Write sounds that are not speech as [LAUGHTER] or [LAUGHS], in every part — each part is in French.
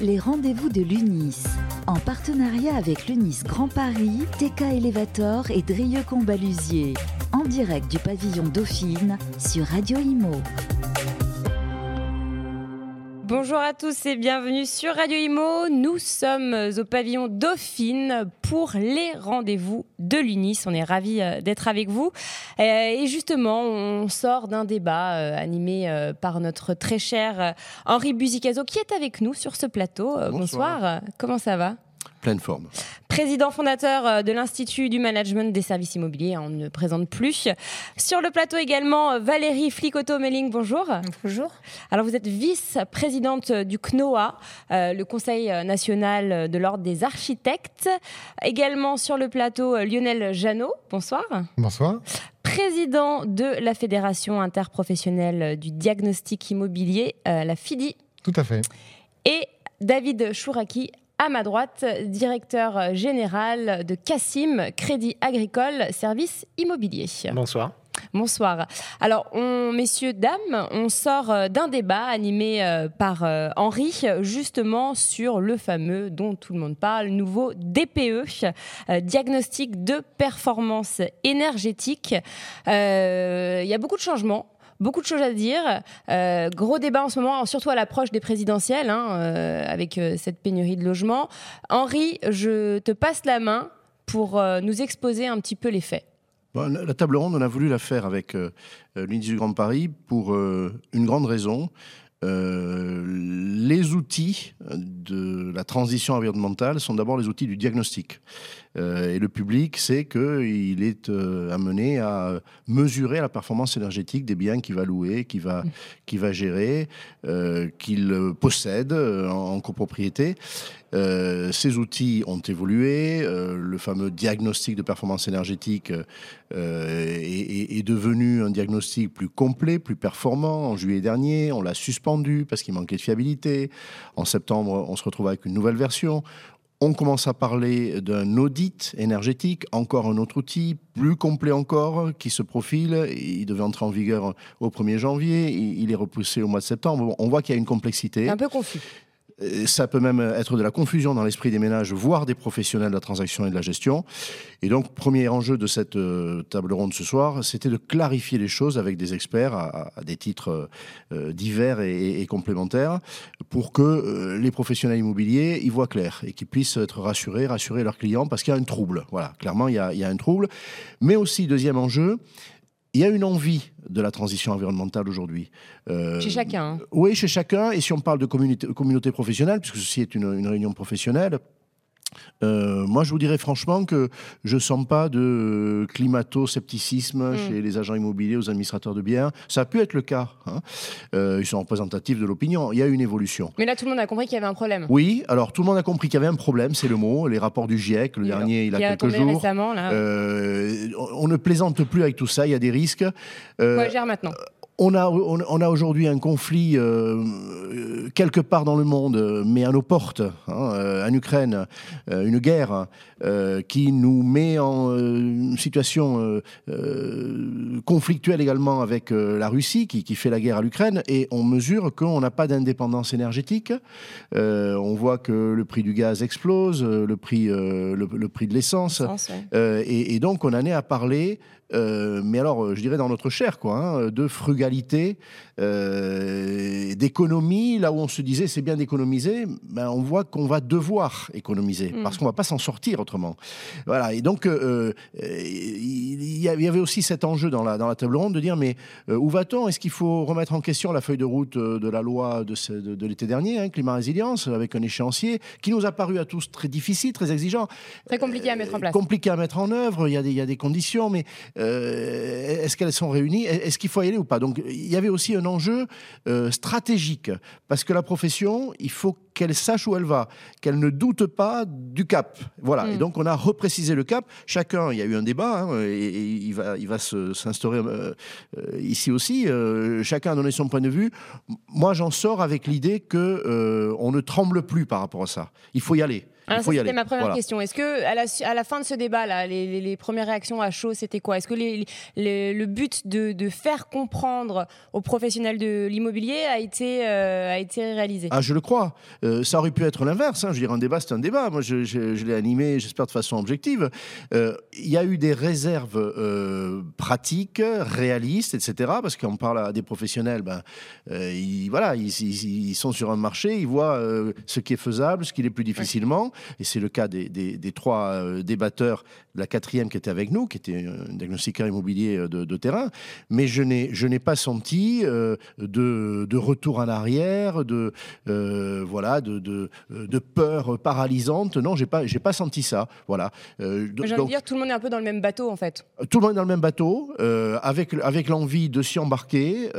les rendez-vous de l'UNIS. En partenariat avec l'UNIS Grand Paris, TK Elevator et Drieux Combalusier. En direct du pavillon Dauphine sur Radio Imo. Bonjour à tous et bienvenue sur Radio Imo. Nous sommes au pavillon Dauphine pour les rendez-vous de l'UNIS. On est ravis euh, d'être avec vous. Euh, et justement, on sort d'un débat euh, animé par notre très cher Henri Buzicazo qui est avec nous sur ce plateau. Bonsoir. Comment ça va? Pleine forme. Président fondateur euh, de l'Institut du management des services immobiliers, on ne présente plus. Sur le plateau également, euh, Valérie Flicoto-Melling, bonjour. Bonjour. Alors vous êtes vice-présidente du CNOA, euh, le Conseil national de l'Ordre des architectes. Également sur le plateau, Lionel Janot, bonsoir. Bonsoir. Président de la Fédération interprofessionnelle du diagnostic immobilier, la FIDI. Tout à fait. Et David Chouraki, à ma droite, directeur général de Cassim Crédit Agricole Services Immobiliers. Bonsoir. Bonsoir. Alors, on, messieurs, dames, on sort euh, d'un débat animé euh, par euh, Henri, justement sur le fameux, dont tout le monde parle, nouveau DPE, diagnostic de performance énergétique. Il y a beaucoup de changements beaucoup de choses à dire. Euh, gros débat en ce moment, surtout à l'approche des présidentielles, hein, euh, avec euh, cette pénurie de logements. Henri, je te passe la main pour nous exposer un petit peu les faits. la table ronde, on a voulu la faire avec l'Union du Grand Paris pour une grande raison. les outils de la transition environnementale sont d'abord les outils du diagnostic. Euh, et le public sait qu'il est euh, amené à mesurer la performance énergétique des biens qu'il va louer, qu'il va, mm. va gérer, euh, qu'il possède en, copropriété. ces outils ont évolué. le fameux diagnostic de performance énergétique est, est, devenu un diagnostic plus complet, plus performant. En juillet dernier, on l'a suspendu parce qu'il manquait de fiabilité. En septembre, on se retrouve avec une nouvelle version. On commence à parler d'un audit énergétique, encore un autre outil, plus complet encore, qui se profile. Il devait entrer en vigueur au 1er janvier, il est repoussé au mois de septembre. On voit qu'il y a une complexité. Un peu confus. Euh, ça peut même être de la confusion dans l'esprit des ménages, voire des professionnels de la transaction et de la gestion. Et donc, premier enjeu de cette euh, table ronde ce soir, c'était de clarifier les choses avec des experts à, des titres euh, divers et, complémentaires pour que les professionnels immobiliers y voient clair et qu'ils puissent être rassurés, rassurer leurs clients parce qu'il y a un trouble. Voilà, clairement, il y a, il y a un trouble. Mais aussi, deuxième enjeu, il y a une envie de la transition environnementale aujourd'hui. Euh, chez chacun. Hein. Oui, chez chacun. Et si on parle de communauté, communauté professionnelle, puisque ceci est une, une réunion professionnelle, euh, moi, je vous dirais franchement que je ne sens pas de climato-scepticisme mm. chez les agents immobiliers, aux administrateurs de biens. Ça a pu être le cas. Hein. Euh, ils sont représentatifs de l'opinion. Il y a une évolution. Mais là, tout le monde a compris qu'il y avait un problème. Oui, alors tout le monde a compris qu'il y avait un problème, c'est le mot. Les rapports du GIEC, le dernier, il a, quelques jours. Récemment, là. Euh, on ne plaisante plus avec tout ça, il y a des risques. Euh, gère maintenant? On a, on, a aujourd'hui un conflit euh, quelque part dans le monde, mais à nos portes, hein, euh, en Ukraine, euh, une guerre qui nous met en situation conflictuelle également avec la Russie, qui, fait la guerre à l'Ukraine, et on mesure qu'on n'a pas d'indépendance énergétique. on voit que le prix du gaz explose, le prix, le, prix de l'essence, et, et, donc on en est à parler euh, mais alors, euh, je dirais dans notre chair, quoi, hein, de frugalité, euh, d'économie, là où on se disait c'est bien d'économiser, ben, on voit qu'on va devoir économiser, mm. parce qu'on va pas s'en sortir autrement. Voilà, et donc il y avait aussi cet enjeu dans la, dans la table ronde de dire, mais où va-t-on? Est-ce qu'il faut remettre en question la feuille de route de la loi de, de, l'été dernier, hein, climat résilience, avec un échéancier qui nous a paru à tous très difficile, très exigeant? Très compliqué à mettre en place. Compliqué à mettre en œuvre, il y a des, il y a des conditions, mais euh, est-ce qu'elles sont réunies? Est-ce qu'il faut y aller ou pas? Donc il y avait aussi un enjeu euh, stratégique, parce que la profession, il faut qu'elle sache où elle va, qu'elle ne doute pas du cap. Voilà. Et mm. donc on a reprécisé le cap. Chacun, il y a eu un débat, hein, et, il va, il va s'instaurer euh, ici aussi. chacun a donné son point de vue. Moi, j'en sors avec l'idée que on ne tremble plus par rapport à ça. Il faut y aller. C'était ma première question. Est-ce que à la, à la, fin de ce débat, là, les, les, premières réactions à chaud, c'était quoi? Est-ce que les, le but de, de, faire comprendre aux professionnels de l'immobilier a été a été réalisé? Ah, je le crois. ça aurait pu être l'inverse. Hein. Je veux dire, un débat, c'est un débat. Moi, je, je, l'ai animé, j'espère de façon objective. Il y a eu des réserves pratiques, réalistes, etc. Parce qu'on parle à des professionnels, ben, ils, voilà, ils, ils, sont sur un marché, ils voient euh, ce qui est faisable, ce qui est plus difficilement. Et c'est le cas des, des, trois euh, débatteurs, la quatrième qui était avec nous, qui était un diagnostiqueur immobilier euh, de, terrain. Mais je n'ai, je n'ai pas senti de, de, retour en arrière, de, voilà, de, de, de, peur paralysante. Non, j'ai pas, j'ai pas senti ça. Voilà. J'ai envie de dire, tout le monde est un peu dans le même bateau, en fait. Tout le monde est dans le même bateau, avec, avec l'envie de s'y embarquer,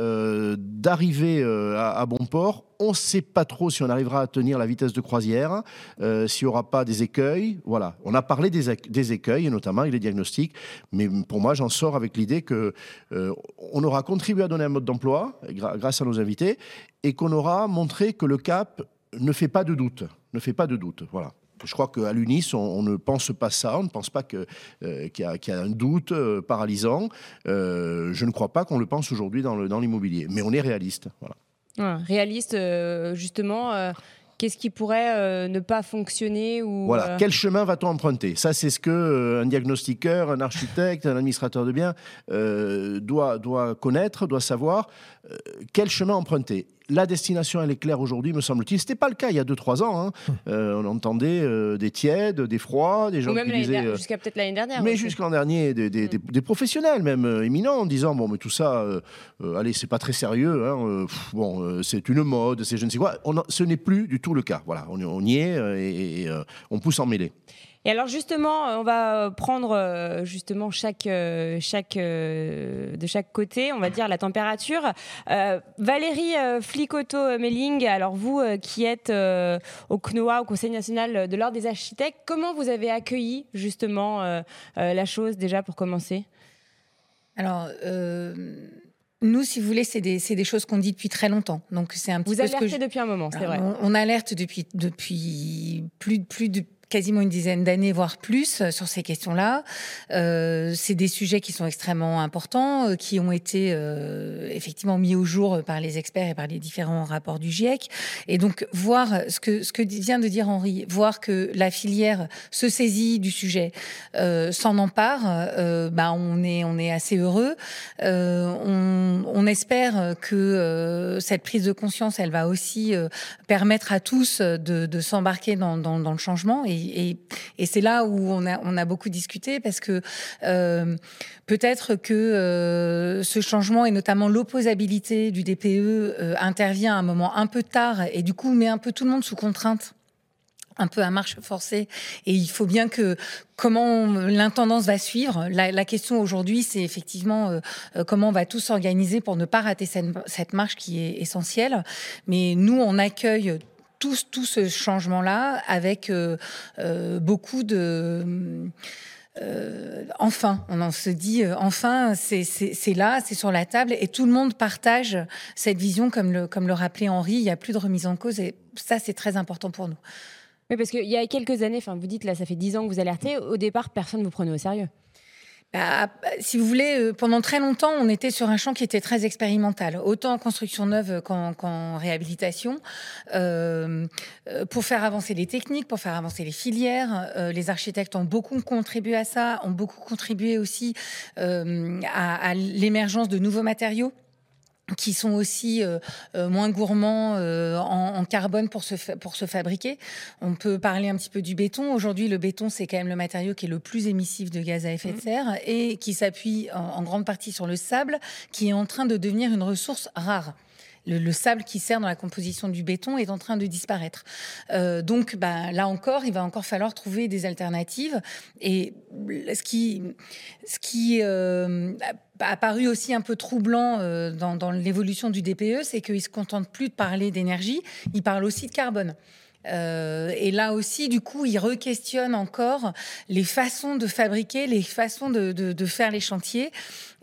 d'arriver à, à bon port on ne sait pas trop si on arrivera à tenir la vitesse de croisière, euh, s'il n'y aura pas des écueils. Voilà, on a parlé des, écueils, et notamment avec les diagnostics, mais pour moi, j'en sors avec l'idée que euh, aura contribué à donner un mode d'emploi grâce à nos invités, et qu'on aura montré que le cap ne fait pas de doute, ne fait pas de doute. Voilà. Je crois qu'à l'UNIS, on, ne pense pas ça, on ne pense pas euh, qu'il y, a un doute paralysant. je ne crois pas qu'on le pense aujourd'hui dans l'immobilier, mais on est réaliste. Voilà réaliste, euh, justement. Euh, qu'est-ce qui pourrait euh, ne pas fonctionner ou Voilà, quel chemin va-t-on emprunter? Ça, c'est ce que un diagnostiqueur, un architecte, un administrateur de biens doit, doit connaître, doit savoir quel chemin emprunter? La destination, elle est claire aujourd'hui, me semble-t-il. Ce n'était pas le cas il y a 2-3 ans. Hein. Hum. Euh, on entendait euh, des tièdes, des froids, des gens Ou même qui disaient... Euh, jusqu'à peut-être l'année dernière. Mais jusqu'à l'an dernier, des, hum. professionnels même éminents en disant, bon, mais tout ça, allez, c'est pas très sérieux. Hein, bon, c'est une mode, c'est je ne sais quoi. ce n'est plus du tout le cas. Voilà, on, y est et, et on pousse en mêlée. Et alors justement, euh, on va prendre euh, justement chaque, euh, chaque, de chaque côté, on va dire la température. Valérie Flicoto-Melling, alors vous qui êtes au CNOA, au Conseil national de l'ordre des architectes, comment vous avez accueilli justement la chose déjà pour commencer? Alors nous, si vous voulez, c'est des, des, choses qu'on dit depuis très longtemps. Donc c'est un petit vous alertez depuis un moment, c'est vrai. On, on, alerte depuis depuis plus plus de quasiment une dizaine d'années, voire plus, euh, sur ces questions-là. Euh, c'est des sujets qui sont extrêmement importants, euh, qui ont été effectivement mis au jour par les experts et par les différents rapports du GIEC. Et donc, voir ce que, ce que vient de dire Henri, voir que la filière se saisit du sujet, s'en empare, bah, on, est, on est assez heureux. On, espère que cette prise de conscience, elle va aussi permettre à tous de, s'embarquer dans, le changement. Et et, c'est là où on a, beaucoup discuté parce que euh, peut-être que euh, ce changement et notamment l'opposabilité du DPE euh, intervient à un moment un peu tard et du coup met un peu tout le monde sous contrainte un peu à marche forcée. Et il faut bien que comment l'intendance va suivre. La, question aujourd'hui, c'est effectivement comment on va tous s'organiser pour ne pas rater cette, cette, marche qui est essentielle. Mais nous, on accueille tout, ce changement-là avec euh, euh, beaucoup de... Euh, enfin, on en se dit enfin, c'est là, c'est sur la table et tout le monde partage cette vision comme le, rappelait Henri, il n'y a plus de remise en cause et ça c'est très important pour nous. Oui, parce qu'il y a quelques années, vous dites là, ça fait dix ans que vous alertez, au départ personne ne vous prenait au sérieux. Bah, si vous voulez, euh, pendant très longtemps, on était sur un champ qui était très expérimental, autant en construction neuve qu'en réhabilitation, euh, euh, pour faire avancer les techniques, pour faire avancer les filières. Euh, les architectes ont beaucoup contribué à ça, ont beaucoup contribué aussi euh, à, à l'émergence de nouveaux matériaux qui sont aussi euh, euh, moins gourmands euh, en, en, carbone pour se, pour se fabriquer. On peut parler un petit peu du béton. Aujourd'hui, le béton, c'est quand même le matériau qui est le plus émissif de gaz à effet de mmh. serre et qui s'appuie en, en grande partie sur le sable, qui est en train de devenir une ressource rare le, sable qui sert dans la composition du béton est en train de disparaître. Euh, donc, bah, là encore, il va encore falloir trouver des alternatives. Et ce qui, ce qui euh, a paru aussi un peu troublant euh, dans, dans l'évolution du DPE, c'est qu'il se contente plus de parler d'énergie, il parle aussi de carbone. Et là aussi, du coup, il re-questionne encore les façons de fabriquer, les façons de, faire les chantiers.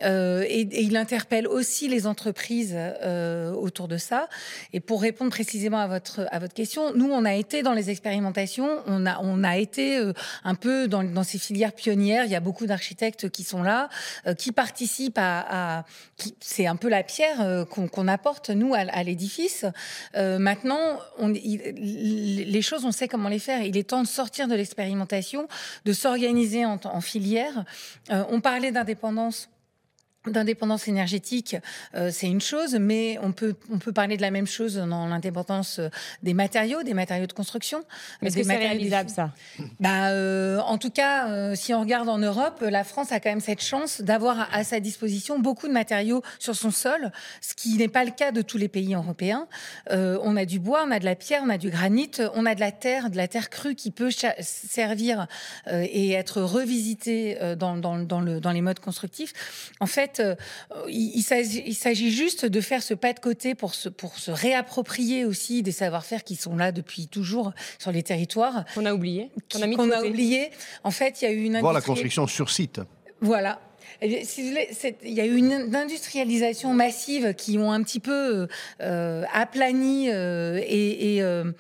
Euh, et, il interpelle aussi les entreprises euh, autour de ça. Et pour répondre précisément à votre, à votre question, nous, on a été dans les expérimentations, on a, on a été euh, un peu dans, ces filières pionnières. Il y a beaucoup d'architectes qui sont là, euh, qui participent à. c'est un peu la pierre euh, qu'on apporte, nous, à, l'édifice. maintenant, on, les choses, on sait comment les faire. Il est temps de sortir de l'expérimentation, de s'organiser en, filière. on parlait d'indépendance d'indépendance énergétique, euh, c'est une chose, mais on peut, on peut parler de la même chose dans l'indépendance euh, des matériaux, des matériaux de construction. Est-ce que c'est réalisable, ça? Bah, euh, En tout cas, euh, si on regarde en Europe, la France a quand même cette chance d'avoir à, à, sa disposition beaucoup de matériaux sur son sol, ce qui n'est pas le cas de tous les pays européens. Euh, on a du bois, on a de la pierre, on a du granit, on a de la terre, de la terre crue qui peut servir et être revisitée dans, dans, dans, le, dans les modes constructifs. En fait, euh, il, il s'agit juste de faire ce pas de côté pour se, pour se réapproprier aussi des savoir-faire qui sont là depuis toujours sur les territoires. Qu'on a oublié. Qu'on a, mis qu a oublié. En fait, il y a eu une. Voir la construction sur site. Voilà. Eh il y a eu une industrialisation massive qui ont un petit peu euh, aplani euh, et, et euh,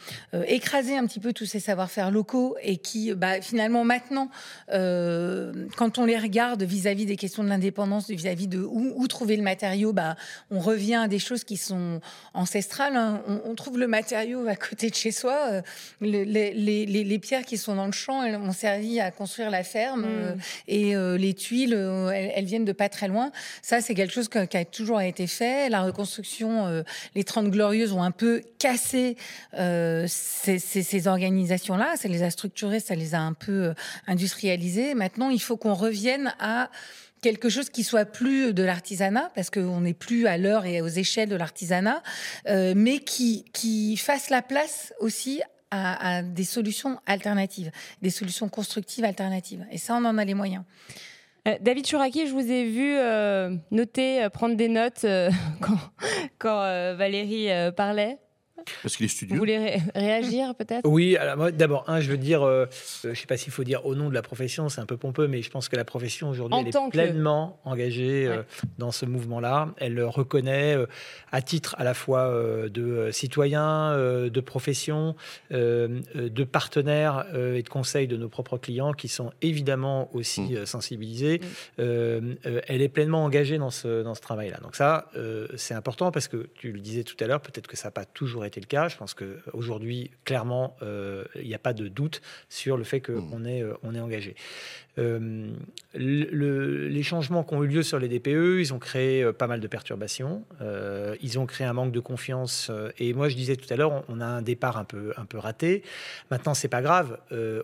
écrasé un petit peu tous ces savoir-faire locaux et qui, bah, finalement, maintenant, quand on les regarde vis-à-vis -vis des questions de l'indépendance, vis-à-vis de où, où, trouver le matériau, bah, on revient à des choses qui sont ancestrales. Hein. On, on, trouve le matériau à côté de chez soi. Le, les, les, les, pierres qui sont dans le champ, elles ont servi à construire la ferme mmh. et les tuiles, elles, elles, viennent de pas très loin. Ça, c'est quelque chose qui a toujours été fait. La reconstruction, euh, les Trente Glorieuses ont un peu cassé euh, ces, organisations-là. Ça les a structurées, ça les a un peu euh, industrialisées. Maintenant, il faut qu'on revienne à quelque chose qui soit plus de l'artisanat, parce qu'on n'est plus à l'heure et aux échelles de l'artisanat, mais qui, fasse la place aussi à, des solutions alternatives, des solutions constructives alternatives. Et ça, on en a les moyens. Euh, David Chouraki, je vous ai vu euh, noter, euh, prendre des notes [LAUGHS] quand Valérie parlait. Parce qu'il est studieux. Vous voulez ré réagir peut-être? Oui, alors d'abord, un, je veux dire, euh, je ne sais pas s'il faut dire au nom de la profession, c'est un peu pompeux, mais je pense que la profession aujourd'hui, elle est pleinement que... engagée ouais. euh, dans ce mouvement-là. Elle reconnaît, euh, à titre à la fois euh, de citoyen, euh, de profession, euh, de partenaire et de conseil de nos propres clients qui sont évidemment aussi mmh. sensibilisés. Mmh. elle est pleinement engagée dans ce, dans ce travail-là. Donc ça, c'est important parce que tu le disais tout à l'heure, peut-être que ça n'a pas toujours été le cas. Je pense qu'aujourd'hui, clairement, il euh, n'y a pas de doute sur le fait qu'on mmh. est, euh, on est engagé. Euh, le, les changements qui ont eu lieu sur les DPE, ils ont créé euh, pas mal de perturbations. Euh, ils ont créé un manque de confiance. Et moi, je disais tout à l'heure, on, on, a un départ un peu, un peu raté. Maintenant, c'est pas grave.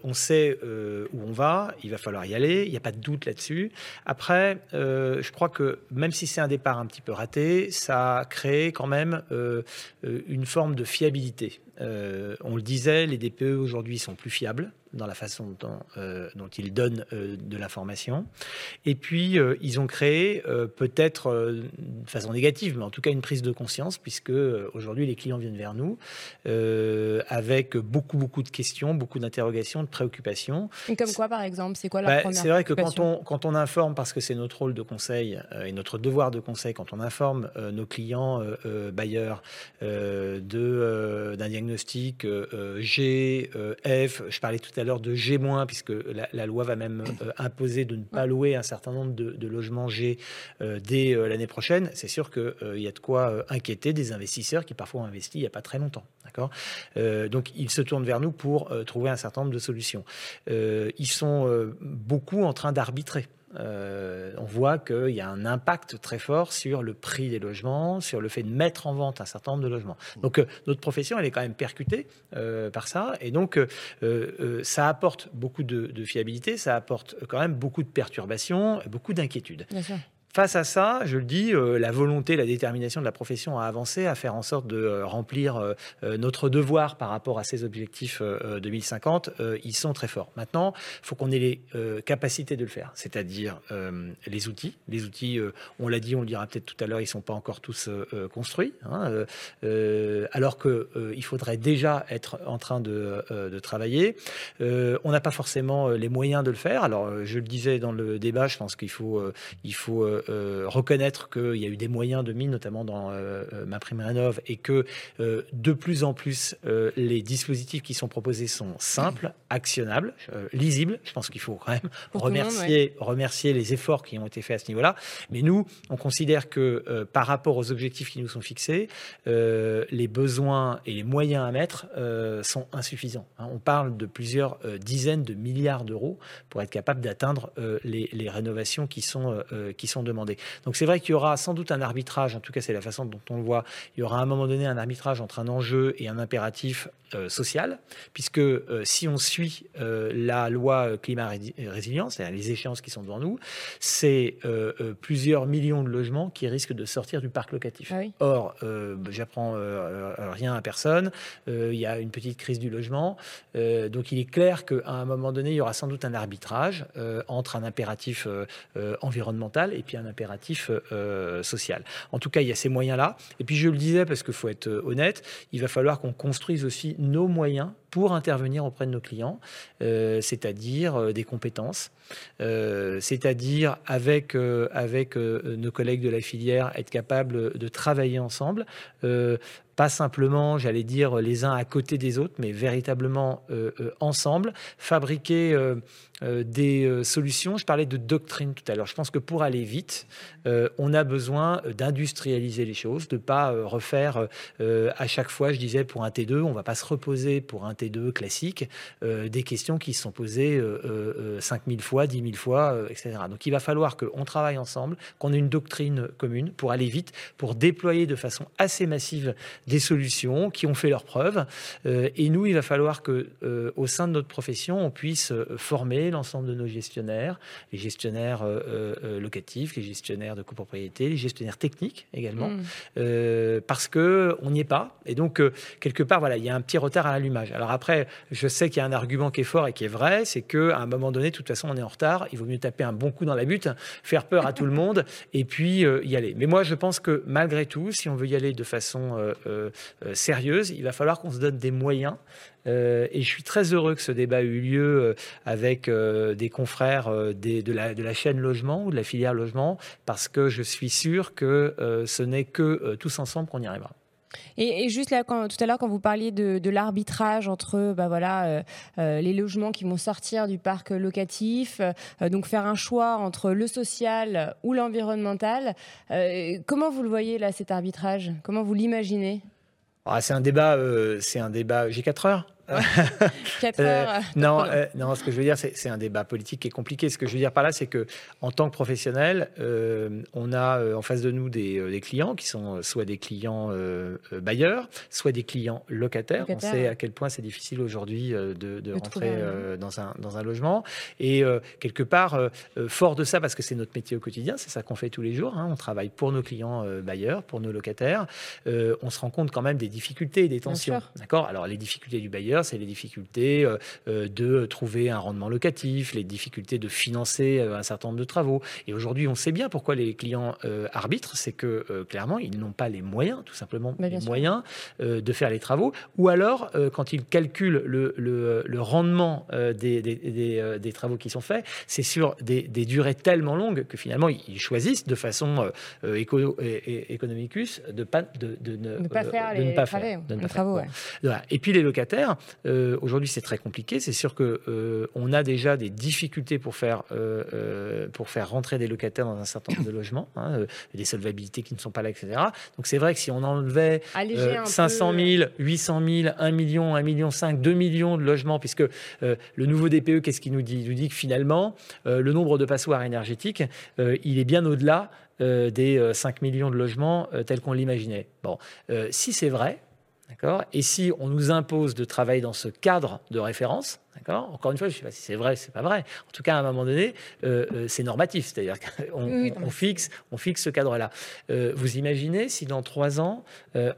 on sait où on va. Il va falloir y aller. Il n'y a pas de doute là-dessus. Après, je crois que même si c'est un départ un petit peu raté, ça a créé quand même une forme de fiabilité. on le disait, les DPE aujourd'hui sont plus fiables dans la façon dont, euh, dont ils donnent euh, de l'information. Et puis, euh, ils ont créé, peut-être de façon négative, mais en tout cas une prise de conscience, puisque aujourd'hui, les clients viennent vers nous avec beaucoup, beaucoup de questions, beaucoup d'interrogations, de préoccupations. Et comme quoi, par exemple C'est quoi la bah, première C'est vrai que quand on, quand on informe, parce que c'est notre rôle de conseil et notre devoir de conseil, quand on informe nos clients bailleurs d'un diagnostic G, F, je parlais tout à l'heure de G-, puisque la, la, loi va même euh, [COUGHS] imposer de ne pas louer un certain nombre de, de logements G euh, dès euh, l'année prochaine, c'est sûr qu'il y a de quoi inquiéter des investisseurs qui parfois ont investi il n'y a pas très longtemps. D'accord? Donc ils se tournent vers nous pour trouver un certain nombre de solutions. ils sont beaucoup en train d'arbitrer. Euh, on voit qu'il y a un impact très fort sur le prix des logements, sur le fait de mettre en vente un certain nombre de logements. Donc euh, notre profession, elle est quand même percutée euh, par ça, et donc euh, euh, ça apporte beaucoup de, de, fiabilité, ça apporte quand même beaucoup de perturbations, beaucoup d'inquiétudes. Face à ça, je le dis, euh, la volonté, la détermination de la profession à avancer, à faire en sorte de euh, remplir euh, notre devoir par rapport à ces objectifs 2050, ils sont très forts. Maintenant, il faut qu'on ait les capacités de le faire, c'est-à-dire les outils. Les outils, on l'a dit, on le dira peut-être tout à l'heure, ils ne sont pas encore tous construits, hein, alors qu'il faudrait déjà être en train de, de travailler. on n'a pas forcément les moyens de le faire. Alors, je le disais dans le débat, je pense qu'il faut, il faut reconnaître qu'il y a eu des moyens de mise, notamment dans euh, euh, ma prime rénov, et que de plus en plus les dispositifs qui sont proposés sont simples, actionnables, lisibles. Je pense qu'il faut quand même remercier, remercier les efforts qui ont été faits à ce niveau-là. Mais nous, on considère que par rapport aux objectifs qui nous sont fixés, les besoins et les moyens à mettre sont insuffisants. Hein. on parle de plusieurs dizaines de milliards d'euros pour être capable d'atteindre les, les, rénovations qui sont, qui sont demandées. Donc c'est vrai qu'il y aura sans doute un arbitrage, en tout cas c'est la façon dont on le voit, il y aura à un moment donné un arbitrage entre un enjeu et un impératif euh, social, puisque euh, si on suit euh, la loi climat résilience, c'est-à-dire les échéances qui sont devant nous, c'est plusieurs millions de logements qui risquent de sortir du parc locatif. Ah Or, j'apprends rien à personne, il y a une petite crise du logement, donc il est clair qu'à un moment donné, il y aura sans doute un arbitrage entre un impératif environnemental et puis un impératif social. En tout cas, il y a ces moyens-là. Et puis je le disais, parce qu'il faut être honnête, il va falloir qu'on construise aussi nos moyens pour intervenir auprès de nos clients, euh, c'est-à-dire euh, des compétences, euh, c'est-à-dire avec, avec nos collègues de la filière, être capable de travailler ensemble, pas simplement, j'allais dire, les uns à côté des autres, mais véritablement ensemble, fabriquer des solutions. Je parlais de doctrine tout à l'heure. Je pense que pour aller vite, on a besoin d'industrialiser les choses, de ne pas refaire à chaque fois, je disais, pour un T2, on ne va pas se reposer pour un T2 de classiques, euh, des questions qui se sont posées 5000 euh, euh, fois, 10 000 fois, etc. Donc il va falloir qu'on travaille ensemble, qu'on ait une doctrine commune pour aller vite, pour déployer de façon assez massive des solutions qui ont fait leurs preuves. et nous, il va falloir que, au sein de notre profession, on puisse former l'ensemble de nos gestionnaires, les gestionnaires locatifs, les gestionnaires de copropriété, les gestionnaires techniques également, mmh. parce que on n'y est pas. Et donc quelque part, voilà, il y a un petit retard à l'allumage. Alors après, je sais qu'il y a un argument qui est fort et qui est vrai, c'est qu'à un moment donné, de toute façon, on est en retard. Il vaut mieux taper un bon coup dans la butte, faire peur à tout le monde et puis euh, y aller. Mais moi, je pense que malgré tout, si on veut y aller de façon euh, euh, sérieuse, il va falloir qu'on se donne des moyens. et je suis très heureux que ce débat ait eu lieu avec des confrères de, la, de, la, chaîne logement ou de la filière logement, parce que je suis sûr que ce n'est que tous ensemble qu'on y arrivera. Et, juste là, quand, tout à l'heure, quand vous parliez de, l'arbitrage entre bah voilà, euh, euh, les logements qui vont sortir du parc locatif, euh, donc faire un choix entre le social ou l'environnemental, comment vous le voyez là, cet arbitrage? Comment vous l'imaginez? Ah, C'est un débat, c'est un débat. J'ai 4 heures 4 [LAUGHS] heures. Euh, non, euh, non, ce que je veux dire, c'est un débat politique qui est compliqué. Ce que je veux dire par là, c'est que en tant que professionnel, euh, on a en face de nous des, clients qui sont soit des clients bailleurs, soit des clients locataires. on sait à quel point c'est difficile aujourd'hui de, rentrer dans, un, dans un logement. Et quelque part, fort de ça, parce que c'est notre métier au quotidien, c'est ça qu'on fait tous les jours. Hein, on travaille pour nos clients bailleurs, pour nos locataires. on se rend compte quand même des difficultés et des tensions. D'accord? Alors, les difficultés du bailleur, c'est les difficultés euh, euh, de trouver un rendement locatif, les difficultés de financer euh, un certain nombre de travaux. Et aujourd'hui, on sait bien pourquoi les clients arbitrent, c'est que clairement, ils n'ont pas les moyens, tout simplement, les moyens de faire les travaux. Ou alors, quand ils calculent le, le, rendement des, des, des, travaux qui sont faits, c'est sur des, durées tellement longues que finalement, ils choisissent de façon éco, économicus de, pas, de, de, ne, pas faire les, travaux. Et puis les locataires, euh, aujourd'hui, c'est très compliqué. C'est sûr que euh, on a déjà des difficultés pour faire euh, pour faire rentrer des locataires dans un certain nombre de [COUGHS] logements, hein, des solvabilités qui ne sont pas là, etc. Donc c'est vrai que si on enlevait 500 000, 800 000, 1 million, 1 million 5, 2 millions de logements, puisque le nouveau DPE, qu'est-ce qu'il nous dit? Il nous dit que finalement, le nombre de passoires énergétiques, il est bien au-delà des 5 millions de logements tels qu'on l'imaginait. Bon, si c'est vrai, et si on nous impose de travailler dans ce cadre de référence, Encore une fois, je ne sais pas si c'est vrai, c'est pas vrai. En tout cas, à un moment donné, c'est normatif, c'est-à-dire qu'on [LAUGHS] fixe, on fixe ce cadre-là. vous imaginez si dans trois ans,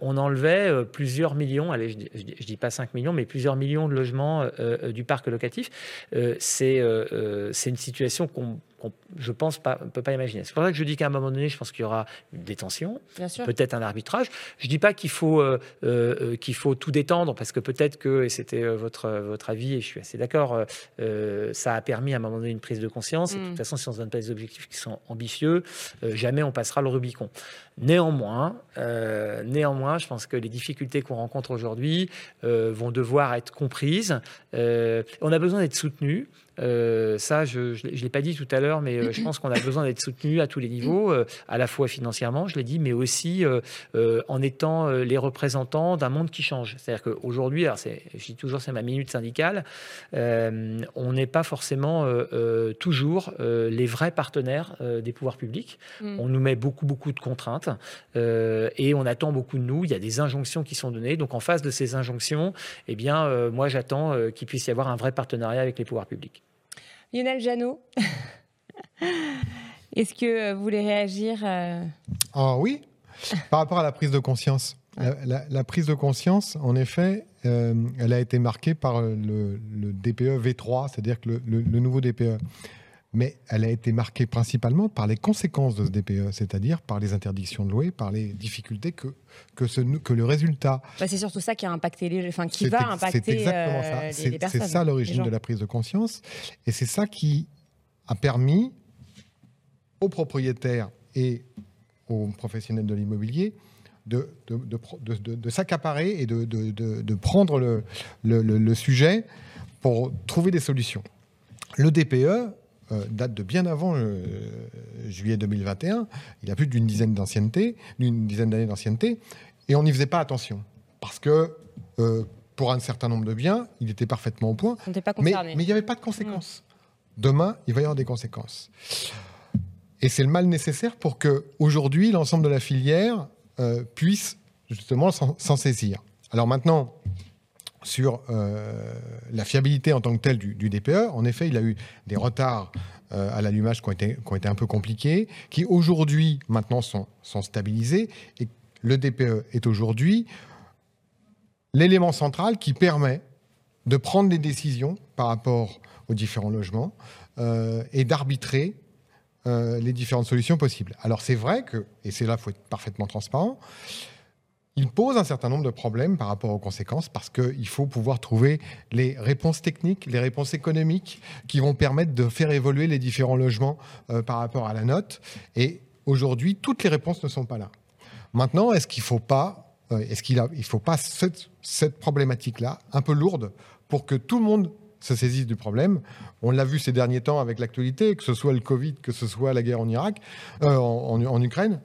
on enlevait plusieurs millions, allez, je ne dis, dis, pas 5 millions, mais plusieurs millions de logements du parc locatif, c'est une situation qu'on je pense pas, peut pas imaginer. C'est pour ça que je dis qu'à un moment donné, je pense qu'il y aura une détention, peut-être un arbitrage. Je dis pas qu'il faut euh, euh, qu'il faut tout détendre parce que peut-être que et c'était euh, votre votre avis et je suis assez d'accord, ça a permis à un moment donné une prise de conscience. Et de toute mm. façon, si on se donne pas des objectifs qui sont ambitieux, jamais on passera le Rubicon. Néanmoins, néanmoins, je pense que les difficultés qu'on rencontre aujourd'hui vont devoir être comprises. on a besoin d'être soutenu. Euh, ça, je ne l'ai pas dit tout à l'heure, mais euh, je pense qu'on a besoin d'être soutenu à tous les niveaux, euh, à la fois financièrement, je l'ai dit, mais aussi en étant les représentants d'un monde qui change. C'est-à-dire qu'aujourd'hui, je dis toujours, c'est ma minute syndicale, on n'est pas forcément toujours les vrais partenaires des pouvoirs publics. Mm. On nous met beaucoup, beaucoup de contraintes et on attend beaucoup de nous. Il y a des injonctions qui sont données. Donc, en face de ces injonctions, eh bien, moi, j'attends qu'il puisse y avoir un vrai partenariat avec les pouvoirs publics. Lionel Janot, [LAUGHS] est-ce que vous voulez réagir euh? Ah oui, par rapport à la prise de conscience. La, prise de conscience, en effet, euh, elle a été marquée par le, DPE V3, c'est-à-dire que le, nouveau DPE mais elle a été marquée principalement par les conséquences de ce DPE, c'est-à-dire par les interdictions de louer, par les difficultés que, que, ce, que le résultat. Bah, c'est surtout ça qui a impacté les, enfin, qui va impacter c'est exactement ça. C'est ça l'origine de la prise de conscience, et c'est ça qui a permis aux propriétaires et aux professionnels de l'immobilier de, de, de, de s'accaparer et de, prendre le, le, le sujet pour trouver des solutions. Le DPE, euh, date de bien avant euh, juillet 2021. Il a plus d'une dizaine d'ancienneté, d'une dizaine d'années d'ancienneté, et on n'y faisait pas attention parce que euh, pour un certain nombre de biens, il était parfaitement au point. mais, il n'y avait pas de conséquences. Mmh. Demain, il va y avoir des conséquences. Et c'est le mal nécessaire pour que aujourd'hui l'ensemble de la filière puisse justement s'en saisir. Alors maintenant, sur euh, la fiabilité en tant que telle du, DPE. En effet, il a eu des retards euh, à l'allumage qui, ont été un peu compliqués, qui aujourd'hui, maintenant, sont, stabilisés. Et le DPE est aujourd'hui l'élément central qui permet de prendre des décisions par rapport aux différents logements euh, et d'arbitrer les différentes solutions possibles. Alors c'est vrai que, et c'est là qu'il faut être parfaitement transparent, il pose un certain nombre de problèmes par rapport aux conséquences parce qu'il faut pouvoir trouver les réponses techniques, les réponses économiques qui vont permettre de faire évoluer les différents logements euh, par rapport à la note. Et aujourd'hui, toutes les réponses ne sont pas là. Maintenant, est-ce qu'il ne faut pas, euh, est-ce cette, problématique-là, un peu lourde, pour que tout le monde se saisisse du problème? On l'a vu ces derniers temps avec l'actualité, que ce soit le Covid, que ce soit la guerre en Irak, euh, en, Ukraine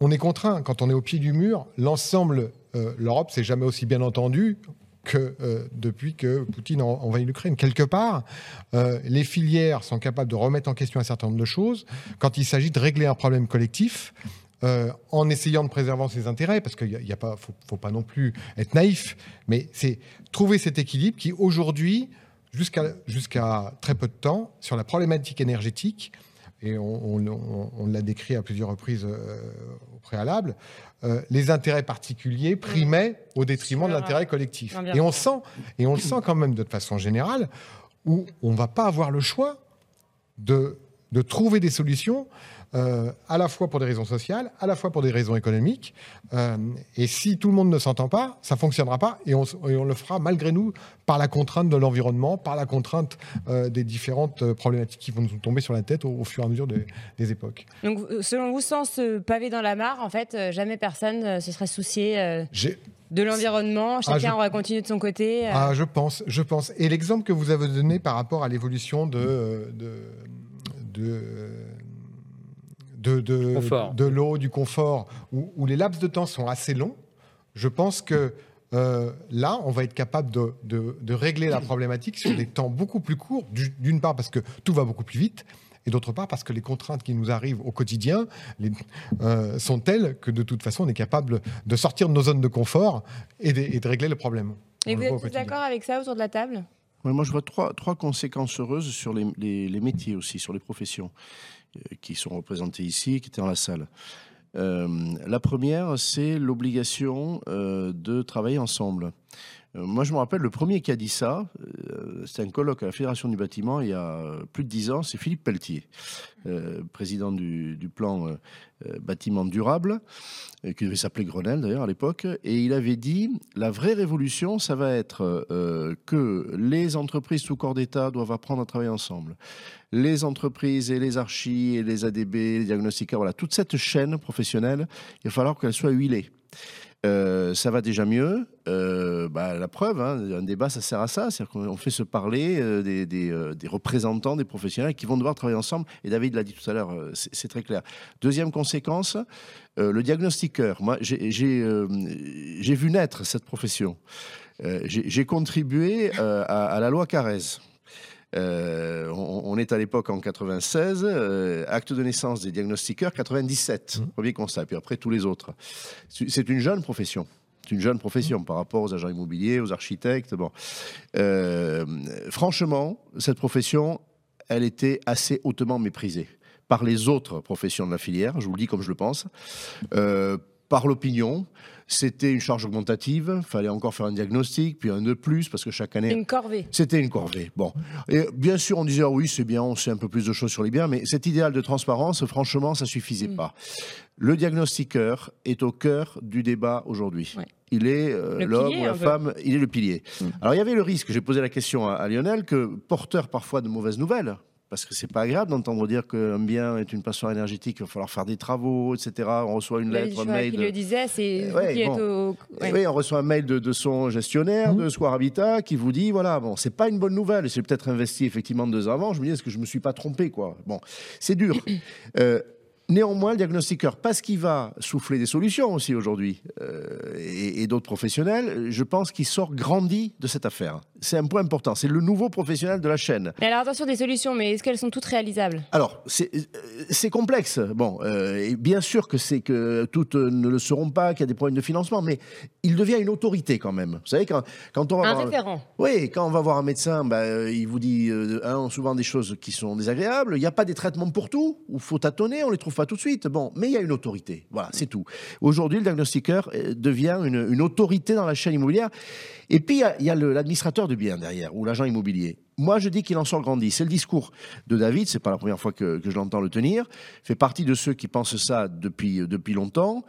on est contraint, quand on est au pied du mur, l'ensemble, euh, l'Europe s'est jamais aussi bien entendue que euh, depuis que Poutine a envahi l'Ukraine. Quelque part, euh, les filières sont capables de remettre en question un certain nombre de choses quand il s'agit de régler un problème collectif. en essayant de préserver ses intérêts, parce qu'il ne pas, faut, pas non plus être naïf, mais c'est trouver cet équilibre qui aujourd'hui, jusqu'à très peu de temps, sur la problématique énergétique, et on, l'a décrit à plusieurs reprises euh, au préalable, euh, les intérêts particuliers primaient au détriment de l'intérêt collectif. Et on, sent, et on le sent quand même de façon générale, où on ne va pas avoir le choix de, de trouver des solutions euh, à la fois pour des raisons sociales, à la fois pour des raisons économiques. Euh, et si tout le monde ne s'entend pas, ça fonctionnera pas et on, le fera malgré nous par la contrainte de l'environnement, par la contrainte euh, des différentes problématiques qui vont nous tomber sur la tête au, fur et à mesure des, époques. Donc, selon vous, sans ce pavé dans la mare, en fait, jamais personne se serait soucié de l'environnement, ah, chacun aurait continué de son côté. Ah, je pense, je pense. Et l'exemple que vous avez donné par rapport à l'évolution de, de, de de, de, l'eau, du confort, où, les laps de temps sont assez longs, je pense que euh, là, on va être capable de, régler la problématique sur des temps beaucoup plus courts, d'une part parce que tout va beaucoup plus vite, et d'autre part parce que les contraintes qui nous arrivent au quotidien euh, sont telles que de toute façon, on est capable de sortir de nos zones de confort et de, régler le problème. Et vous êtes d'accord avec ça autour de la table? Moi, je vois trois, trois conséquences heureuses sur les, les, métiers aussi, sur les professions qui sont représentées ici, qui étaient dans la salle. la première, c'est l'obligation de travailler ensemble. Euh, moi, je me rappelle, le premier qui a dit ça, euh, c'était un colloque à la Fédération du bâtiment il y a plus de dix ans, c'est Philippe Pelletier, euh, président du, plan bâtiment durable, qui devait s'appeler Grenelle d'ailleurs à l'époque, et il avait dit, la vraie révolution, ça va être que les entreprises sous corps d'État doivent apprendre à travailler ensemble. Les entreprises et les archis et les ADB, les diagnostiqueurs, voilà, toute cette chaîne professionnelle, il va falloir qu'elle soit huilée. Euh, ça va déjà mieux. Euh, bah, la preuve, hein, un débat, ça sert à ça. C'est-à-dire qu'on fait se parler euh, des, représentants, des professionnels qui vont devoir travailler ensemble. Et David l'a dit tout à l'heure, c'est très clair. Deuxième conséquence, le diagnostiqueur. Moi, j'ai vu naître cette profession. j'ai contribué à, la loi Carrez. Euh, on, est à l'époque en 96, euh, acte de naissance des diagnostiqueurs 97, mmh. premier constat, puis après tous les autres. C'est une jeune profession. C'est une jeune profession par rapport aux agents immobiliers, aux architectes. Bon. Euh, franchement, cette profession, elle était assez hautement méprisée par les autres professions de la filière, je vous le dis comme je le pense, par l'opinion. C'était une charge augmentative, fallait encore faire un diagnostic, puis un de plus, parce que chaque année... Une corvée. C'était une corvée, bon. Et bien sûr, on disait, ah oui, c'est bien, on sait un peu plus de choses sur les biens, mais cet idéal de transparence, franchement, ça suffisait mm. pas. Le diagnostiqueur est au cœur du débat aujourd'hui. Il est euh, l'homme ou la femme, il est le pilier. Mm. Alors il y avait le risque, j'ai posé la question à Lionel, que porteur parfois de mauvaises nouvelles, parce que c'est pas agréable d'entendre dire qu'un bien est une passoire énergétique, il va falloir faire des travaux, etc. On reçoit une lettre, un mail. Qui le disait, c'est Oui, on reçoit un mail de, son gestionnaire, mmh. de Square Habitat, qui vous dit voilà, bon, c'est pas une bonne nouvelle. C'est peut-être investi effectivement deux ans avant. Je me dis, est-ce que je me suis pas trompé, quoi? Bon, c'est dur. [COUGHS] euh, Néanmoins, le diagnostiqueur, parce qu'il va souffler des solutions aussi aujourd'hui, euh, et, d'autres professionnels, je pense qu'il sort grandi de cette affaire. C'est un point important. C'est le nouveau professionnel de la chaîne. Mais alors attention des solutions, mais est-ce qu'elles sont toutes réalisables? Alors, c'est euh, complexe. Bon, euh, et bien sûr que c'est que toutes ne le seront pas, qu'il y a des problèmes de financement, mais il devient une autorité quand même. Vous savez, quand, quand on va un voir, référent. Oui, quand on va voir un médecin, bah, il vous dit souvent des choses qui sont désagréables. Il n'y a pas des traitements pour tout, ou faut tâtonner, on les trouve pas tout de suite. Bon, mais il y a une autorité. Voilà, c'est tout. Aujourd'hui, le diagnostiqueur euh, devient une, autorité dans la chaîne immobilière. Et puis, il y a, l'administrateur de biens derrière, ou l'agent immobilier. Moi, je dis qu'il en sort grandi. C'est le discours de David, c'est pas la première fois que, je l'entends le tenir. fait partie de ceux qui pensent ça depuis, depuis longtemps.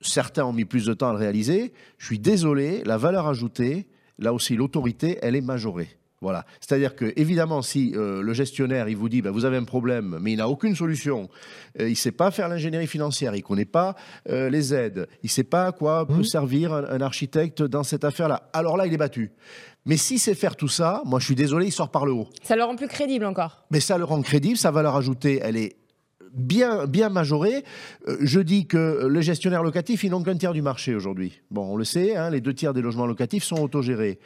Certains ont mis plus de temps à le réaliser. Je suis désolé, la valeur ajoutée, là aussi, l'autorité, elle est majorée. Voilà. C'est-à-dire que, évidemment, si euh, le gestionnaire il vous dit bah, vous avez un problème, mais il n'a aucune solution, euh, il ne sait pas faire l'ingénierie financière, il ne connaît pas euh, les aides, il ne sait pas à quoi peut mmh. servir un, architecte dans cette affaire-là, alors là, il est battu. Mais si c'est faire tout ça, moi je suis désolé, il sort par le haut. Ça le rend plus crédible encore. Mais ça le rend crédible, sa valeur ajoutée, elle est bien, bien majorée. je dis que les gestionnaires locatifs, ils n'ont qu'un tiers du marché aujourd'hui. Bon, on le sait, hein, les deux tiers des logements locatifs sont autogérés.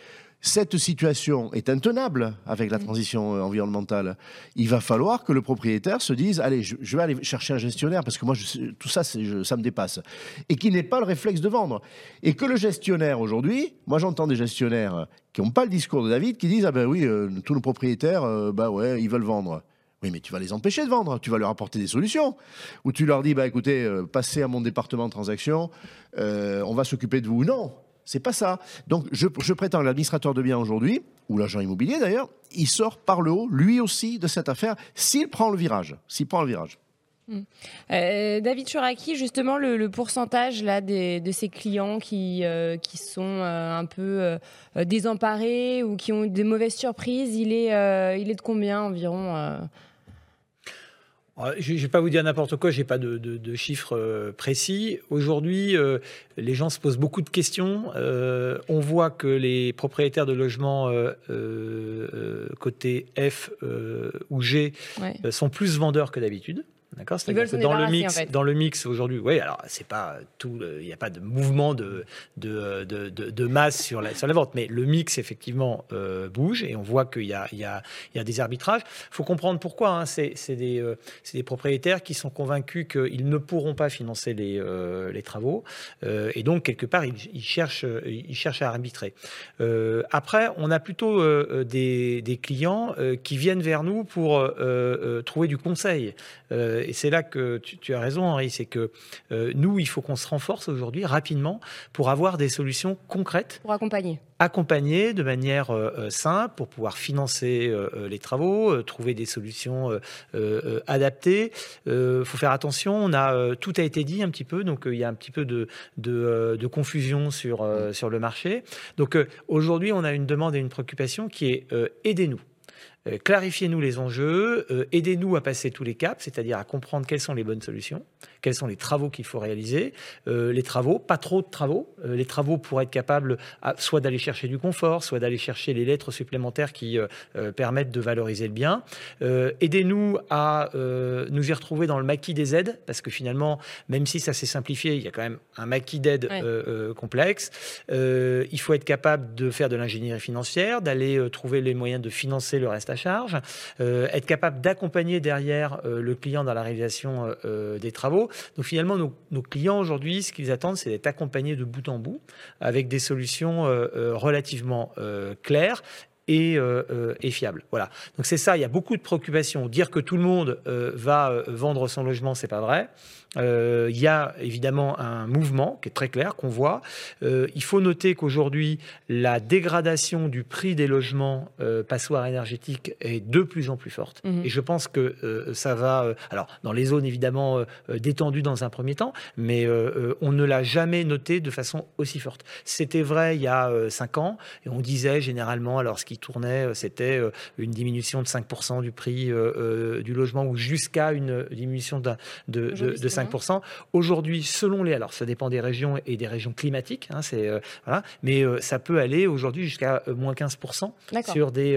Cette situation est intenable avec la transition euh, environnementale. Il va falloir que le propriétaire se dise allez, je, vais aller chercher un gestionnaire parce que moi, tout ça, ça me dépasse. Et qui n'ait pas le réflexe de vendre. Et que le gestionnaire aujourd'hui, moi j'entends des gestionnaires qui n'ont pas le discours de David qui disent ah ben oui, euh, tous nos propriétaires, euh, bah ouais, ils veulent vendre. Oui, mais tu vas les empêcher de vendre, tu vas leur apporter des solutions. Ou tu leur dis, bah écoutez, passez à mon département de transaction, on va s'occuper de vous. Non, c'est pas ça. Donc, je, prétends que l'administrateur de biens aujourd'hui, ou l'agent immobilier d'ailleurs, il sort par le haut, lui aussi, de cette affaire, s'il prend le virage. S'il prend le virage. Hmm. Euh, David Churaki, justement, le, pourcentage là, de ces clients qui, euh, qui sont euh, un peu désemparés ou qui ont des mauvaises surprises, il est, il est de combien environ je ne vais pas vous dire n'importe quoi, je n'ai pas de, chiffres euh, précis. Aujourd'hui, euh, les gens se posent beaucoup de questions. Euh, on voit que les propriétaires de logements côté F ou G sont plus vendeurs que d'habitude. D'accord dans le mix, dans le mix aujourd'hui, oui, alors c'est pas tout, il n'y a pas de mouvement de, de, de, de, masse sur la, sur la vente, mais le mix effectivement euh, bouge et on voit qu'il y a, il y, a, il y a des arbitrages. Il faut comprendre pourquoi. Hein, c'est des, euh, des, propriétaires qui sont convaincus qu'ils ne pourront pas financer les, euh, les travaux et donc quelque part ils, ils, cherchent, ils cherchent à arbitrer. après, on a plutôt des, des, clients qui viennent vers nous pour trouver du conseil et c'est là que tu, as raison, Henri, c'est que euh, nous, il faut qu'on se renforce aujourd'hui rapidement pour avoir des solutions concrètes. Pour accompagner. Accompagner de manière euh, euh, simple pour pouvoir financer les travaux, trouver des solutions adaptées. Il faut faire attention, on a, tout a été dit un petit peu, donc il y a un petit peu de, de, confusion sur, sur le marché. Donc aujourd'hui, on a une demande et une préoccupation qui est aidez-nous. Euh, clarifiez-nous les enjeux, euh, aidez-nous à passer tous les caps, c'est-à-dire à comprendre quelles sont les bonnes solutions, quels sont les travaux qu'il faut réaliser, euh, les travaux, pas trop de travaux, les travaux pour être capable soit d'aller chercher du confort, soit d'aller chercher les lettres supplémentaires qui permettent de valoriser le bien. aidez-nous à nous y retrouver dans le maquis des aides, parce que finalement, même si ça s'est simplifié, il y a quand même un maquis d'aides complexe. il faut être capable de faire de l'ingénierie financière, d'aller trouver les moyens de financer le reste charge, euh, être capable d'accompagner derrière euh, le client dans la réalisation euh, des travaux. Donc finalement, nos, clients aujourd'hui, ce qu'ils attendent, c'est d'être accompagnés de bout en bout avec des solutions relativement claires et, et, fiables. Voilà. Donc c'est ça. Il y a beaucoup de préoccupations. Dire que tout le monde va vendre son logement, c'est pas vrai. Euh, il y a évidemment un mouvement qui est très clair, qu'on voit. Euh, il faut noter qu'aujourd'hui, la dégradation du prix des logements euh, passoires énergétiques est de plus en plus forte. Mhm. Et je pense que ça va, alors dans les zones évidemment détendues dans un premier temps, mais on ne l'a jamais noté de façon aussi forte. C'était vrai il y a cinq ans, et on disait généralement, alors ce qui tournait, c'était une diminution de 5% du prix du logement ou jusqu'à une diminution de, de, de 5%. Aujourd'hui, selon les, alors ça dépend des régions et des régions climatiques, hein, c'est euh, voilà, mais euh, ça peut aller aujourd'hui jusqu'à euh, moins 15% sur des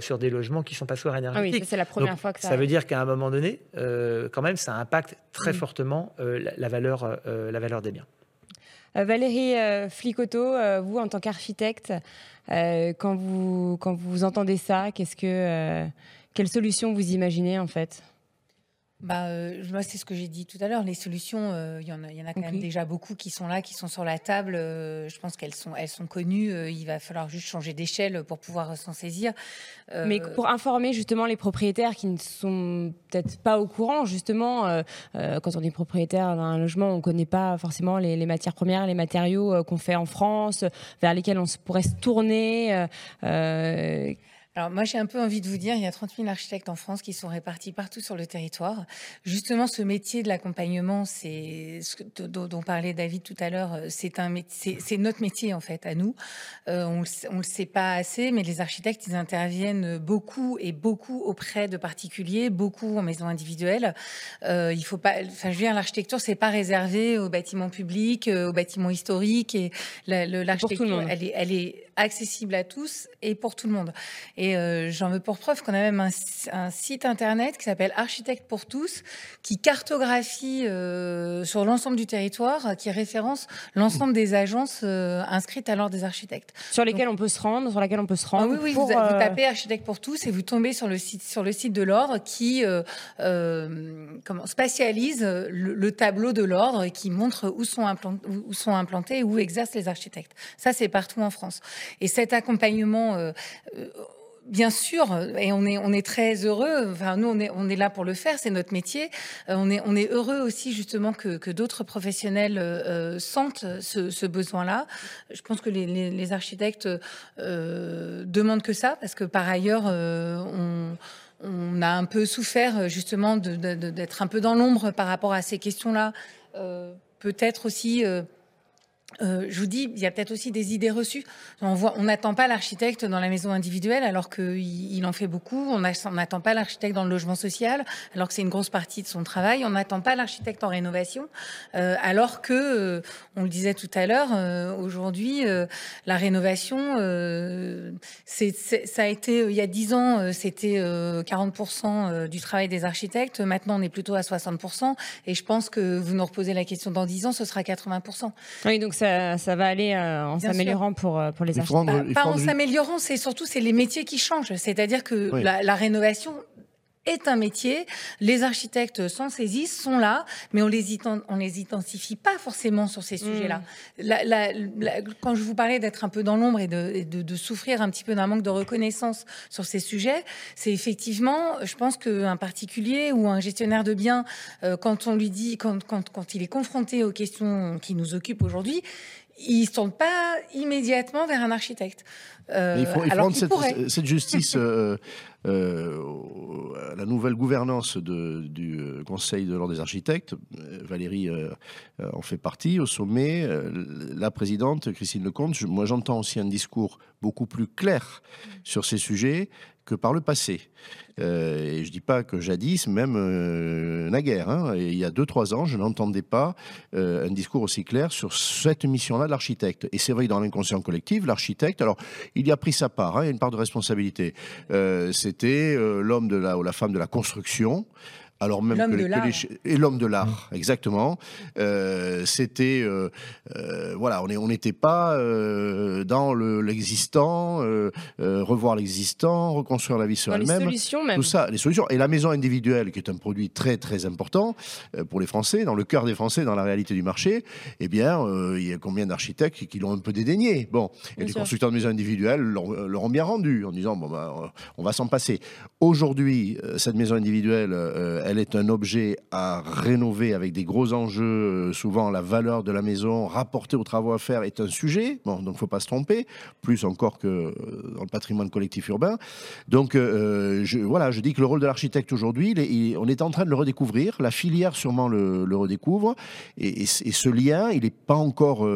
sur des logements qui sont passoires énergétiques. Ah oui, c'est la première fois que ça. Ça veut dire qu'à un moment donné, quand même, ça impacte très mm. fortement la, valeur la valeur des biens. Valérie Flicoteau, vous en tant qu'architecte, quand vous quand vous entendez ça, qu'est-ce que quelle solution vous imaginez en fait? Bah, euh, moi, c'est ce que j'ai dit tout à l'heure. Les solutions, euh, il y en a, y en a quand même déjà beaucoup qui sont là, qui sont sur la table. Euh, je pense qu'elles sont, elles sont connues. il va falloir juste changer d'échelle pour pouvoir s'en saisir. Mais pour informer justement les propriétaires qui ne sont peut-être pas au courant, justement, quand on est propriétaire d'un logement, on ne connaît pas forcément les, les, matières premières, les matériaux qu'on fait en France, vers lesquels on pourrait se tourner. Alors moi j'ai un peu envie de vous dire, il y a 30 000 architectes en France qui sont répartis partout sur le territoire. Justement, ce métier de l'accompagnement, c'est ce dont, parlait David tout à l'heure, euh, c'est un c'est notre métier en fait à nous. Euh, on, on le sait pas assez, mais les architectes ils interviennent beaucoup et beaucoup auprès de particuliers, beaucoup en maison individuelle. Euh, il faut pas, enfin je veux dire l'architecture c'est pas réservé aux bâtiments publics, euh, aux bâtiments historiques et l'architecture elle est, elle est accessible à tous et pour tout le monde. Et euh, j'en veux pour preuve qu'on a même un, site internet qui s'appelle Architecte pour tous, qui cartographie euh, sur l'ensemble du territoire, qui référence l'ensemble des agences euh, inscrites à l'ordre des architectes. Sur lesquelles on peut se rendre, sur laquelle on peut se rendre. Ah oui, oui, vous, tapez Architecte pour tous et vous tombez sur le site, sur le site de l'ordre qui comment, spatialise le, tableau de l'ordre et qui montre où sont, implantés, où sont implantés et où exercent les architectes. Ça, c'est partout en France. Et cet accompagnement, bien sûr, et on est, très heureux, enfin, nous, on est, là pour le faire, c'est notre métier. Euh, on, est, heureux aussi, justement, que, d'autres professionnels sentent ce, besoin-là. Je pense que les, architectes demandent que ça, parce que par ailleurs, on a un peu souffert justement d'être un peu dans l'ombre par rapport à ces questions-là. Peut-être aussi euh, je vous dis, il y a peut-être aussi des idées reçues. On n'attend pas l'architecte dans la maison individuelle alors qu'il il en fait beaucoup. On n'attend pas l'architecte dans le logement social alors que c'est une grosse partie de son travail. On n'attend pas l'architecte en rénovation euh, alors que, euh, on le disait tout à l'heure, aujourd'hui, la rénovation, c'est, ça a été, il y a 10 ans, c'était 40% du travail des architectes. Maintenant, on est plutôt à 60%. Et je pense que vous nous reposez la question dans 10 ans, ce sera 80%. Oui, donc ça, va aller euh, en s'améliorant pour, euh, pour les architectes. Pas, en s'améliorant, c'est surtout c'est les métiers qui changent. C'est-à-dire que la, rénovation est un métier. Les architectes s'en saisissent, sont là, mais on les on les identifie pas forcément sur ces sujets-là. Hmm. quand je vous parlais d'être un peu dans l'ombre et, de, de, souffrir un petit peu d'un manque de reconnaissance sur ces sujets, c'est effectivement, je pense qu'un particulier ou un gestionnaire de biens, euh, quand on lui dit, quand, quand, quand il est confronté aux questions qui nous occupent aujourd'hui, il ne se tourne pas immédiatement vers un architecte. Euh, il faut, il faut cette, cette, justice euh, euh, la nouvelle gouvernance de, du euh, Conseil de l'ordre des architectes. Euh, Valérie en fait partie au sommet. La présidente, Christine Lecomte, moi j'entends aussi un discours beaucoup plus clair sur ces sujets que par le passé. et je ne dis pas que jadis, même naguère, hein, il y a 2-3 ans, je n'entendais pas un discours aussi clair sur cette mission-là de l'architecte. Et c'est vrai dans l'inconscient collectif, l'architecte, alors il y a pris sa part, hein, il y a une part de responsabilité. c'était euh, l'homme ou la femme de la construction alors même que, les, et l'homme de l'art, mmh. exactement. Euh, c'était euh, euh, voilà, on n'était pas dans l'existant, revoir l'existant, reconstruire la vie sur elle-même. Les solutions même. Tout ça, les solutions. Et la maison individuelle, qui est un produit très très important pour les Français, dans le cœur des Français, dans la réalité du marché. Eh bien, il y a combien d'architectes qui l'ont un peu dédaigné? Bon, et les constructeurs de maisons individuelles leur ont bien rendu en disant bon ben, on va s'en passer. Aujourd'hui, cette maison individuelle elle est un objet à rénover avec des gros enjeux. Euh, souvent, la valeur de la maison rapportée aux travaux à faire est un sujet. Bon, donc, faut pas se tromper. Plus encore que euh, dans le patrimoine collectif urbain. Donc, euh, voilà, je dis que le rôle de l'architecte aujourd'hui, on est en train de le redécouvrir. La filière sûrement le, redécouvre. Et, ce lien, il n'est pas encore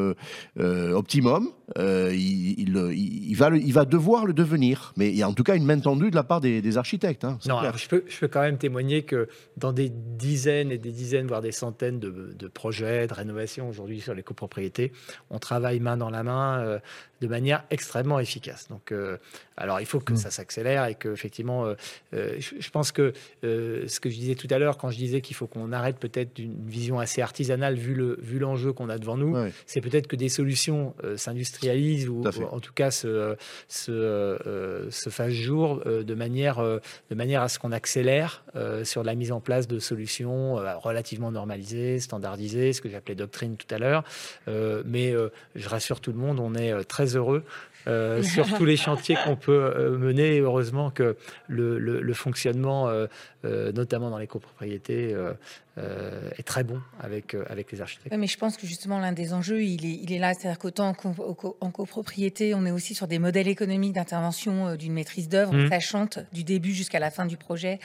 optimum. Il, va il va devoir le devenir. Mais il y a en tout cas une main tendue de la part des, architectes. Hein, non, je peux, je peux quand même témoigner que dans des dizaines et des dizaines, voire des centaines de, projets de rénovation aujourd'hui sur les copropriétés. On travaille main dans la main euh, de manière extrêmement efficace. Donc, euh, alors il faut que mmh. ça s'accélère et que effectivement, euh, je, pense que ce que je disais tout à l'heure, quand je disais qu'il faut qu'on arrête peut-être d'une vision assez artisanale vu le vu l'enjeu qu'on a devant nous, c'est peut-être que des solutions s'industrialisent ou, en tout cas se se, se fassent jour de manière de manière à ce qu'on accélère sur la mise en place de solutions euh, relativement normalisées, standardisées, ce que j'appelais doctrine tout à l'heure. Euh, mais euh, je rassure tout le monde, on est très heureux sur [LAUGHS] tous les chantiers qu'on peut mener. heureusement que le, fonctionnement, notamment dans les copropriétés, est très bon avec, avec les architectes. mais je pense que justement, l'un des enjeux, il est, il est là. C'est-à-dire qu'autant en, copropriété, on est aussi sur des modèles économiques d'intervention d'une maîtrise d'œuvre mmh. sachante du début jusqu'à la fin du projet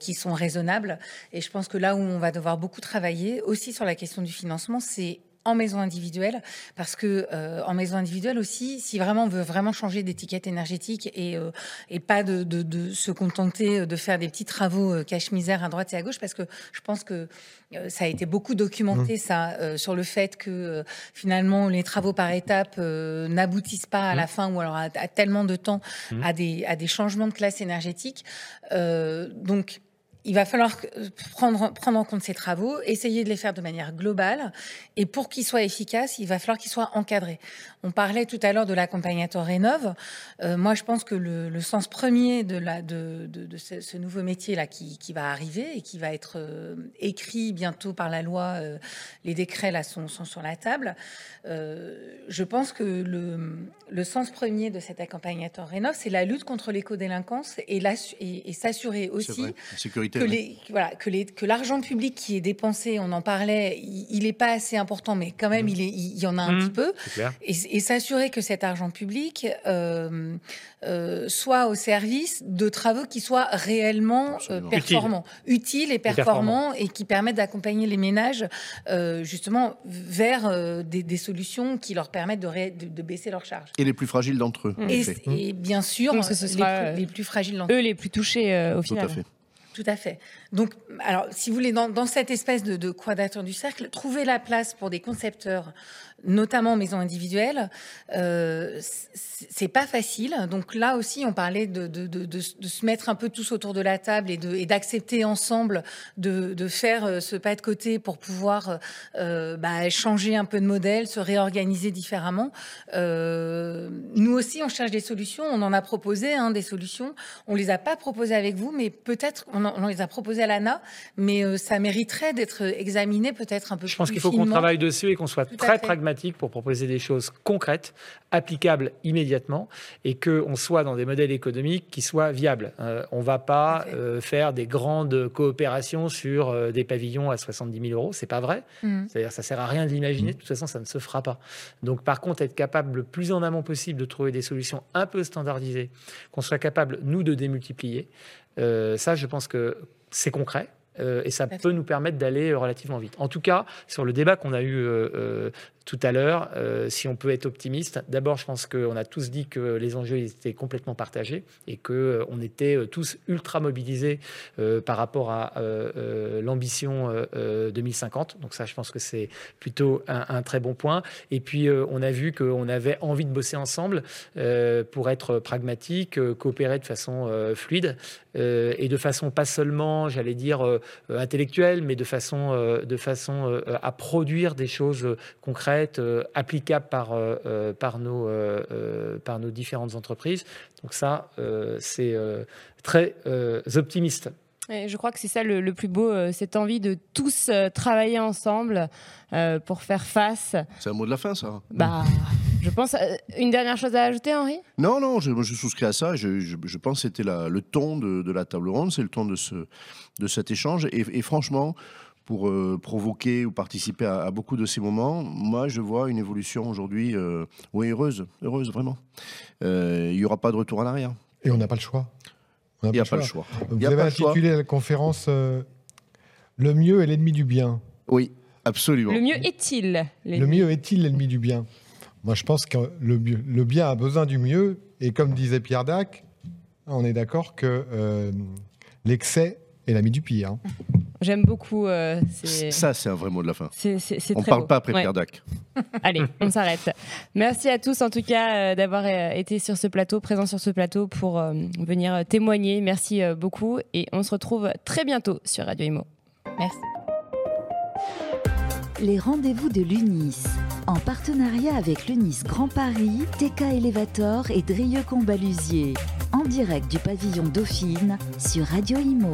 qui sont raisonnables. Et je pense que là où on va devoir beaucoup travailler aussi sur la question du financement, c'est en maison individuelle, parce que euh, en maison individuelle aussi, si vraiment on veut vraiment changer d'étiquette énergétique et, euh, et pas de, de, se contenter de faire des petits travaux euh, cache-misère à droite et à gauche, parce que je pense que ça a été beaucoup documenté mmh. ça sur le fait que finalement les travaux par étapes n'aboutissent pas à la mmh. fin ou alors à, tellement de temps mmh. à des à des changements de classe énergétique. donc il va falloir prendre, prendre en compte ces travaux, essayer de les faire de manière globale. Et pour qu'ils soient efficaces, il va falloir qu'ils soient encadrés. On parlait tout à l'heure de l'accompagnateur Rénov. Euh, moi, je pense que le, sens premier de, la, de, de, ce, nouveau métier-là qui, qui, va arriver et qui va être euh, écrit bientôt par la loi, euh, les décrets là sont, sont sur la table. je pense que le, le, sens premier de cet accompagnateur Rénov, c'est la lutte contre l'éco-délinquance et, et, et s'assurer aussi que, les, voilà, que, les, que l'argent public qui est dépensé, on en parlait, il n'est pas assez important, mais quand même, mmh. il, est, il y en a un mmh. petit peu. Et, et, s'assurer que cet argent public euh, euh, soit au service de travaux qui soient réellement euh, performants, utiles et performants, et, qui permettent d'accompagner les ménages justement vers des, solutions qui leur permettent de, de, baisser leurs charges. Et les plus fragiles d'entre eux. Et, bien sûr, les, plus, fragiles d'entre eux. Eux les plus touchés au final. Tout à fait. Tout à fait. Donc, alors, si vous voulez, dans, cette espèce de, de quadrature du cercle, trouver la place pour des concepteurs notamment maisons individuelles, euh, c'est pas facile. Donc là aussi, on parlait de, de, de, de, se mettre un peu tous autour de la table et d'accepter ensemble de, faire euh, ce pas de côté pour pouvoir euh, bah, changer un peu de modèle, se réorganiser différemment. Euh, nous aussi, on cherche des solutions. On en a proposé hein, des solutions. On les a pas proposées avec vous, mais peut-être on, on, les a proposées à l'ANA, mais ça mériterait d'être examiné peut-être un peu Je plus. Je pense qu'il faut qu'on travaille dessus et qu'on soit très pragmatique pour proposer des choses concrètes, applicables immédiatement, et qu'on soit dans des modèles économiques qui soient viables. Euh, on ne va pas euh, faire des grandes coopérations sur euh, des pavillons à 70 000 euros, c'est pas vrai. Mmh. C'est-à-dire ça sert à rien de l'imaginer, de toute façon ça ne se fera pas. Donc par contre, être capable le plus en amont possible de trouver des solutions un peu standardisées, qu'on soit capable, nous, de démultiplier, ça je pense que c'est concret. et ça peut nous permettre d'aller relativement vite. En tout cas, sur le débat qu'on a eu tout à l'heure, euh, si on peut être optimiste. D'abord, je pense qu'on a tous dit que les enjeux étaient complètement partagés et qu'on euh, on était euh, tous ultra mobilisés par rapport à l'ambition 2050. Donc ça, je pense que c'est plutôt un, très bon point. Et puis, on a vu qu'on avait envie de bosser ensemble pour être pragmatique, coopérer de façon fluide et de façon pas seulement, j'allais dire, intellectuelle, mais de façon, de façon à produire des choses concrètes euh, applicable par, euh, euh, par, nos, par nos différentes entreprises. Donc ça, c'est très optimiste. je crois que c'est ça le, plus beau, cette envie de tous travailler ensemble pour faire face. C'est un mot de la fin, ça. Bah, je pense. une dernière chose à ajouter, Henri? Non, non, je, je, souscris à ça. Je, je pense que c'était le ton de, de, la table ronde, c'est le ton de, ce, de cet échange. Et, et franchement, pour euh, provoquer ou participer à, beaucoup de ces moments. Moi, je vois une évolution aujourd'hui, euh, oui, heureuse, heureuse, vraiment. Euh, il n'y aura pas de retour en arrière. Et on n'a pas le choix. Il n'y a, pas le choix. Vous avez intitulé la conférence Le mieux est l'ennemi du bien. Oui, absolument. Le mieux est-il Le mieux est-il l'ennemi du bien? Moi, je pense que le, le, bien a besoin du mieux. Et comme disait Pierre Dac, on est d'accord que l'excès est l'ami du pire. J'aime beaucoup. Euh, ça, c'est un vrai mot de la fin. on ne parle pas après Pierre Dac. [LAUGHS] Allez, on s'arrête. Merci à tous, en tout cas, euh, d'avoir euh, été sur ce plateau, présent sur ce plateau pour venir témoigner. Merci beaucoup et on se retrouve très bientôt sur Radio Imo. Merci. Les rendez-vous de l'UNIS, en partenariat avec l'UNIS Grand Paris, TK Elevator et Drieux Combalusier, en direct du pavillon Dauphine sur Radio Imo.